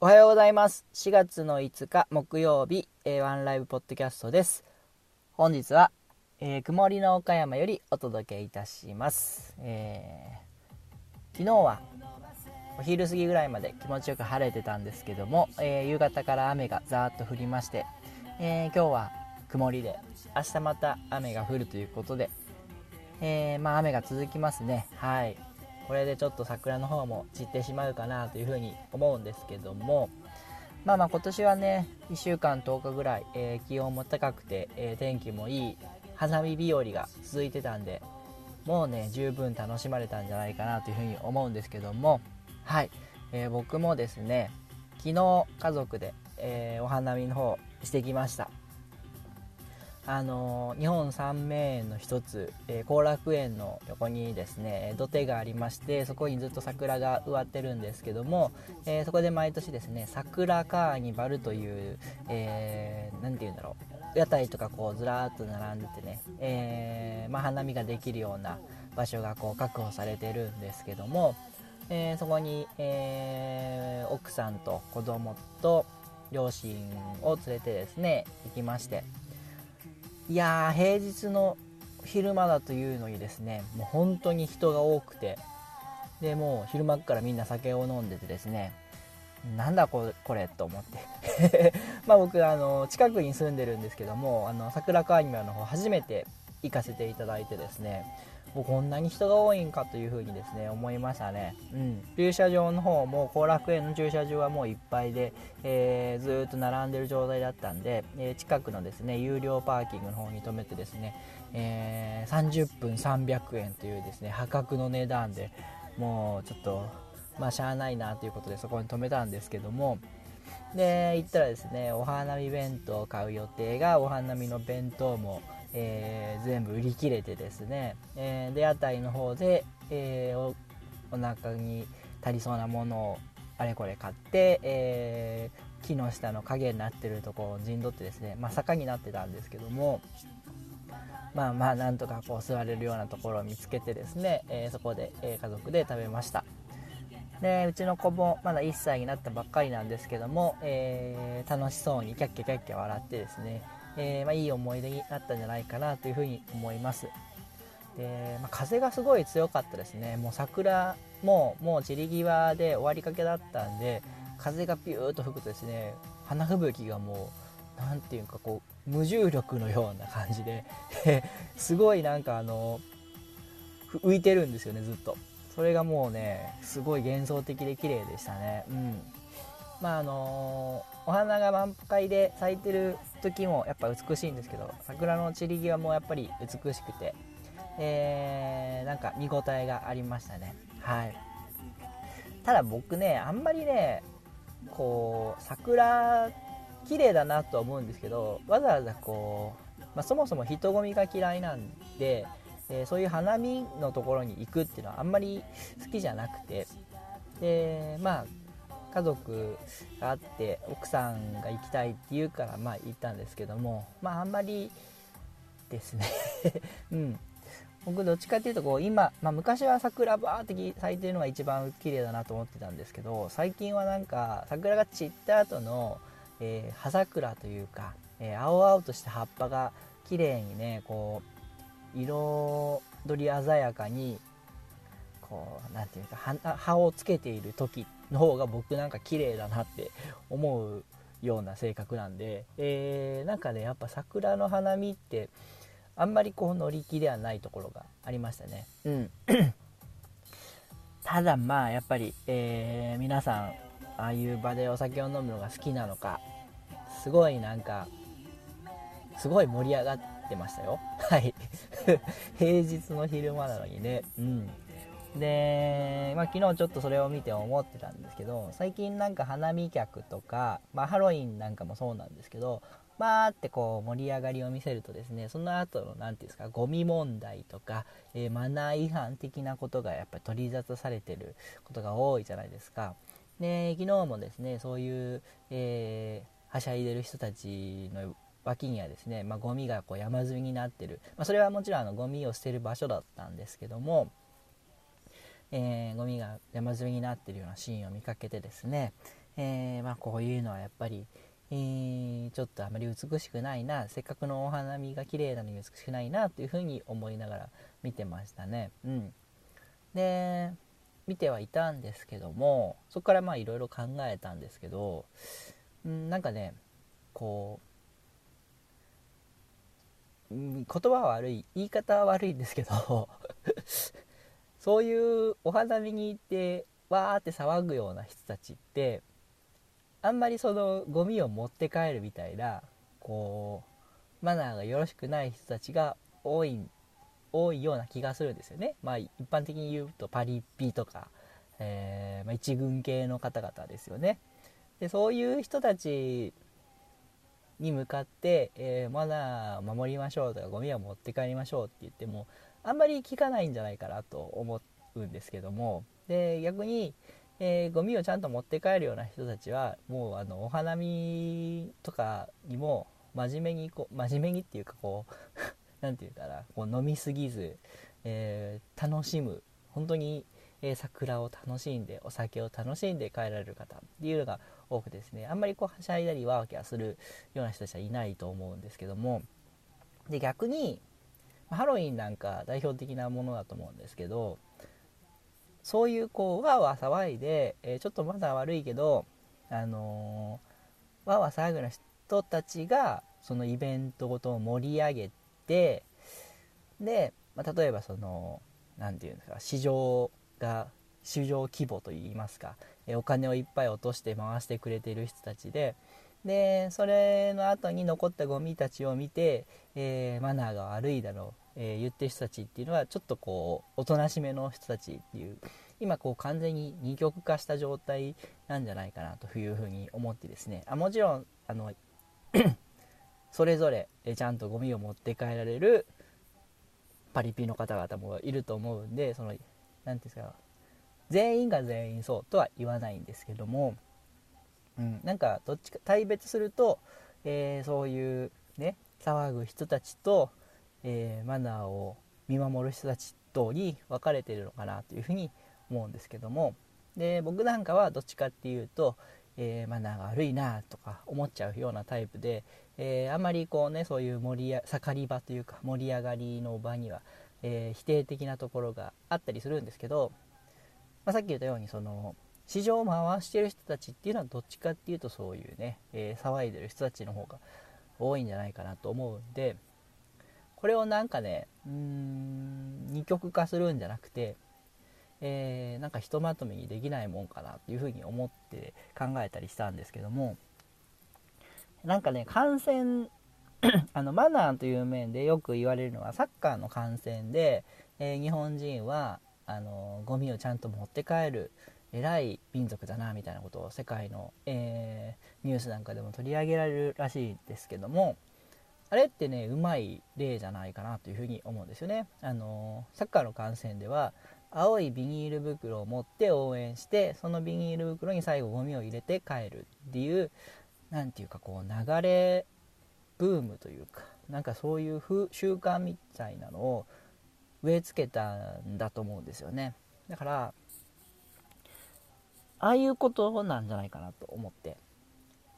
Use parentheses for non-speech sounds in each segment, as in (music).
おはようございます。4月の5日木曜日、えー、ワンライブポッドキャストです。本日は、えー、曇りの岡山よりお届けいたします。えー、昨日はお昼過ぎぐらいまで気持ちよく晴れてたんですけども、え夕方から雨がザーッと降りまして、え今日は曇りで明日また雨が降るということで、えまあ、雨が続きますね。はい。これでちょっと桜の方も散ってしまうかなというふうに思うんですけどもまあまあ今年はね1週間10日ぐらい、えー、気温も高くて、えー、天気もいい花見日和が続いてたんでもうね十分楽しまれたんじゃないかなというふうに思うんですけどもはい、えー、僕もですね昨日家族で、えお花見の方してきました。あの日本三名園の一つ後、えー、楽園の横にですね土手がありましてそこにずっと桜が植わってるんですけども、えー、そこで毎年ですね桜カーニバルという、えー、て言うんだろう屋台とかこうずらーっと並んでてね、えー、まあ、花見ができるような場所がこう確保されてるんですけども、えそこに、え奥さんと子供と両親を連れてですね行きましていやー平日の昼間だというのにですねもう本当に人が多くてでもう昼間からみんな酒を飲んでてですねなんだこれと思って。(laughs) まあ僕あの近くに住んでるんですけどもあの桜川アニメの方初めて行かせていただいてですねもうこんなに人が多いんかというふうにですね思いましたね、うん、駐車場の方も後楽園の駐車場はもういっぱいで、えー、ずっと並んでる状態だったんで、えー、近くのですね有料パーキングの方に止めてですね、えー、30分300円というですね破格の値段でもうちょっとまあしゃあないなということでそこに止めたんですけどもで行ったらですねお花見弁当を買う予定がお花見の弁当もえー、全部売り切れてですね、えー、で屋台の方で、えー、おお腹に足りそうなものをあれこれ買って、えー、木の下の影になってるとこを陣取ってですね、まあ、坂になってたんですけどもまあまあなんとかこう座れるようなところを見つけてですね、えー、そこで、えー、家族で食べました。でうちの子もまだ1歳になったばっかりなんですけども、えー、楽しそうにキャッキャキャッキャ笑ってですねえー、まあ、いい思い出になったんじゃないかなというふうに思います。で、まあ、風がすごい強かったですね。もう桜ももう散り際で終わりかけだったんで風がピューッと吹くとですね花吹雪がもう何ていうかこう無重力のような感じで (laughs) すごいなんかあの浮いてるんですよねずっと。それがもうねすごい幻想的で綺麗でしたね。うん。まああのお花が満開で咲いてる時もやっぱ美しいんですけど桜の散り際もやっぱり美しくて、えー、なんか見応えがありましたね。はい。ただ僕ねあんまりねこう桜綺麗だなとは思うんですけどわざわざこう、まあ、そもそも人混みが嫌いなんで、えー、そういう花見のところに行くっていうのはあんまり好きじゃなくてでまあ家族があって奥さんが行きたいって言うからまあ行ったんですけどもまああんまりですね。(laughs) うん。僕どっちかっていうとこう今、まあ、昔は桜バーって咲いてるのが一番綺麗だなと思ってたんですけど最近はなんか桜が散った後の、えー、葉桜というか、えー、青々とした葉っぱが綺麗にねこう彩り鮮やかにこう何て言うか葉をつけている時っの方が僕なんか綺麗だなって思うような性格なんで、えー、なんかねやっぱ桜の花見ってあんまりこう乗り気ではないところがありましたね。うん。(clears throat) ただまあやっぱり、えー、皆さんああいう場でお酒を飲むのが好きなのかすごいなんかすごい盛り上がってましたよ。はい。(laughs) 平日の昼間なのにね。うんで、まあ、昨日ちょっとそれを見て思ってたんですけど最近なんか花見客とか、まあ、ハロウィンなんかもそうなんですけどまあってこう盛り上がりを見せるとですねその後の何て言うんですかゴミ問題とか、えー、マナー違反的なことがやっぱり取り沙汰されてることが多いじゃないですか。で昨日もですねそういう、えー、はしゃいでる人たちの脇にはですね、まあ、ゴミがこう山積みになってる、まあ、それはもちろんあのゴミを捨てる場所だったんですけどもえー、ゴミが山積みになってるようなシーンを見かけてですね、えー、まあ、こういうのはやっぱり、えー、ちょっとあまり美しくないなせっかくのお花見が綺麗なのに美しくないなというふうに思いながら見てましたね。うん、で見てはいたんですけどもそこからまあいろいろ考えたんですけど、うん、なんかねこう、言葉は悪い言い方は悪いんですけどそういうお花見に行ってわーって騒ぐような人たちってあんまりそのゴミを持って帰るみたいなこうマナーがよろしくない人たちが多い多いような気がするんですよね。まあ一般的に言うとパリピとか、えー、まあ、一軍系の方々ですよね。でそういう人たちに向かって、えー、マナーを守りましょうとかゴミを持って帰りましょうって言ってもあんまり聞かないんじゃないかなと思うんですけども。で逆に、えー、ゴミをちゃんと持って帰るような人たちはもうあのお花見とかにも真面目にこう真面目にっていうかこう (laughs) 何て言うかな。こう飲みすぎず、えー、楽しむ。本当に、えー、桜を楽しんでお酒を楽しんで帰られる方っていうのが多くですね。あんまりこうはしゃいだりワーキャーするような人たちはいないと思うんですけども。で逆にハロウィンなんか代表的なものだと思うんですけどそういうこうわーわー騒いで、えー、ちょっとまだ悪いけどあのー、わーわ騒ぐような人たちがそのイベントごとを盛り上げてで、まあ、例えばその何て言うんですか市場が市場規模といいますか、えお金をいっぱい落として回してくれてる人たちででそれの後に残ったゴミたちを見て、えー、マナーが悪いだろう、えー、言ってる人たちっていうのはちょっとこうおとなしめの人たちっていう今こう完全に二極化した状態なんじゃないかなというふうに思ってですね。あもちろんあの (coughs) それぞれちゃんとゴミを持って帰られるパリピの方々もいると思うんでその何て言うんですか全員が全員そうとは言わないんですけどもうん、なんかどっちか対別すると、えー、そういうね騒ぐ人たちと、えー、マナーを見守る人たちとに分かれてるのかなというふうに思うんですけども。で僕なんかはどっちかっていうと、えー、マナーが悪いなとか思っちゃうようなタイプで、えー、あんまりこうねそういう盛りや盛り場というか盛り上がりの場には、え、否定的なところがあったりするんですけど、まあ、さっき言ったようにその市場を回してる人たちっていうのはどっちかっていうとそういうね、えー、騒いでる人たちの方が多いんじゃないかなと思うんでこれをなんかねうん二極化するんじゃなくて、えー、なんかひとまとめにできないもんかなっていうふうに思って考えたりしたんですけどもなんかね感染 (coughs) あのマナーという面でよく言われるのはサッカーの観戦で、えー、日本人はあのゴミをちゃんと持って帰る偉い民族だなみたいなことを世界の、えー、ニュースなんかでも取り上げられるらしいですけどもあれってねうまい例じゃないかなというふうに思うんですよね。あのサッカーの観戦では青いビニール袋を持って応援してそのビニール袋に最後ゴミを入れて帰るっていう何て言うかこう流れブームというかなんかそういう習慣みたいなのを植え付けたんだと思うんですよねだからああいうことなんじゃないかなと思って。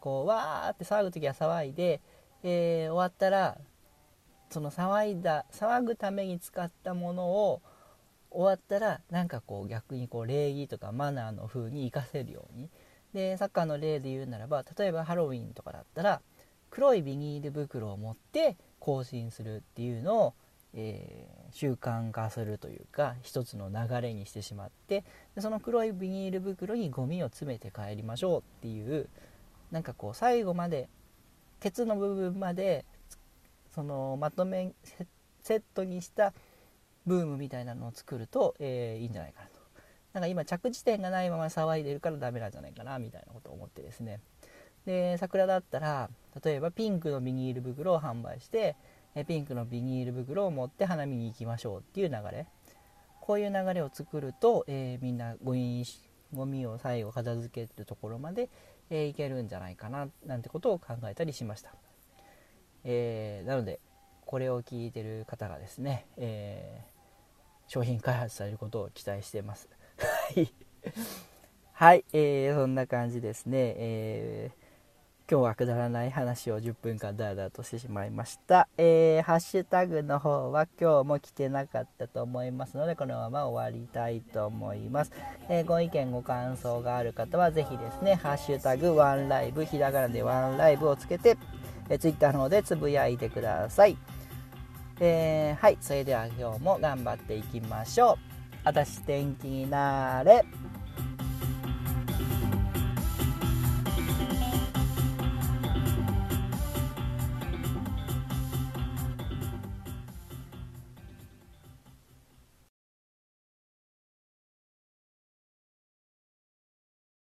こうわーって騒ぐ時は騒いで、えー、終わったらその騒いだ騒ぐために使ったものを終わったらなんかこう逆にこう礼儀とかマナーの風に活かせるように。でサッカーの例で言うならば例えばハロウィンとかだったら黒いビニール袋を持って行進するっていうのをえー、習慣化するというか一つの流れにしてしまってでその黒いビニール袋にゴミを詰めて帰りましょうっていうなんかこう最後までケツの部分までそのまとめセットにしたブームみたいなのを作ると、えー、いいんじゃないかなと。なんか今着地点がないまま騒いでるからダメなんじゃないかなみたいなことを思ってですね。で桜だったら例えばピンクのビニール袋を販売してえピンクのビニール袋を持って花見に行きましょうっていう流れ。こういう流れを作ると、えー、みんなゴミゴミを最後片付けるところまで、えー、いけるんじゃないかななんてことを考えたりしました、えー、なのでこれを聞いてる方がですね、え商品開発されることを期待してます。はい。はい、えー、そんな感じですね。えー今日はくだらない話を10分間だらだらとしてしまいました。えー、ハッシュタグの方は今日も来てなかったと思いますので、このまま終わりたいと思います。えー、ご意見、ご感想がある方はぜひですね、ハッシュタグワンライブ、ひらがなでワンライブをつけて、えー、Twitter の方でつぶやいてください。えー、はい、それでは今日も頑張っていきましょう。あたし天気になれ。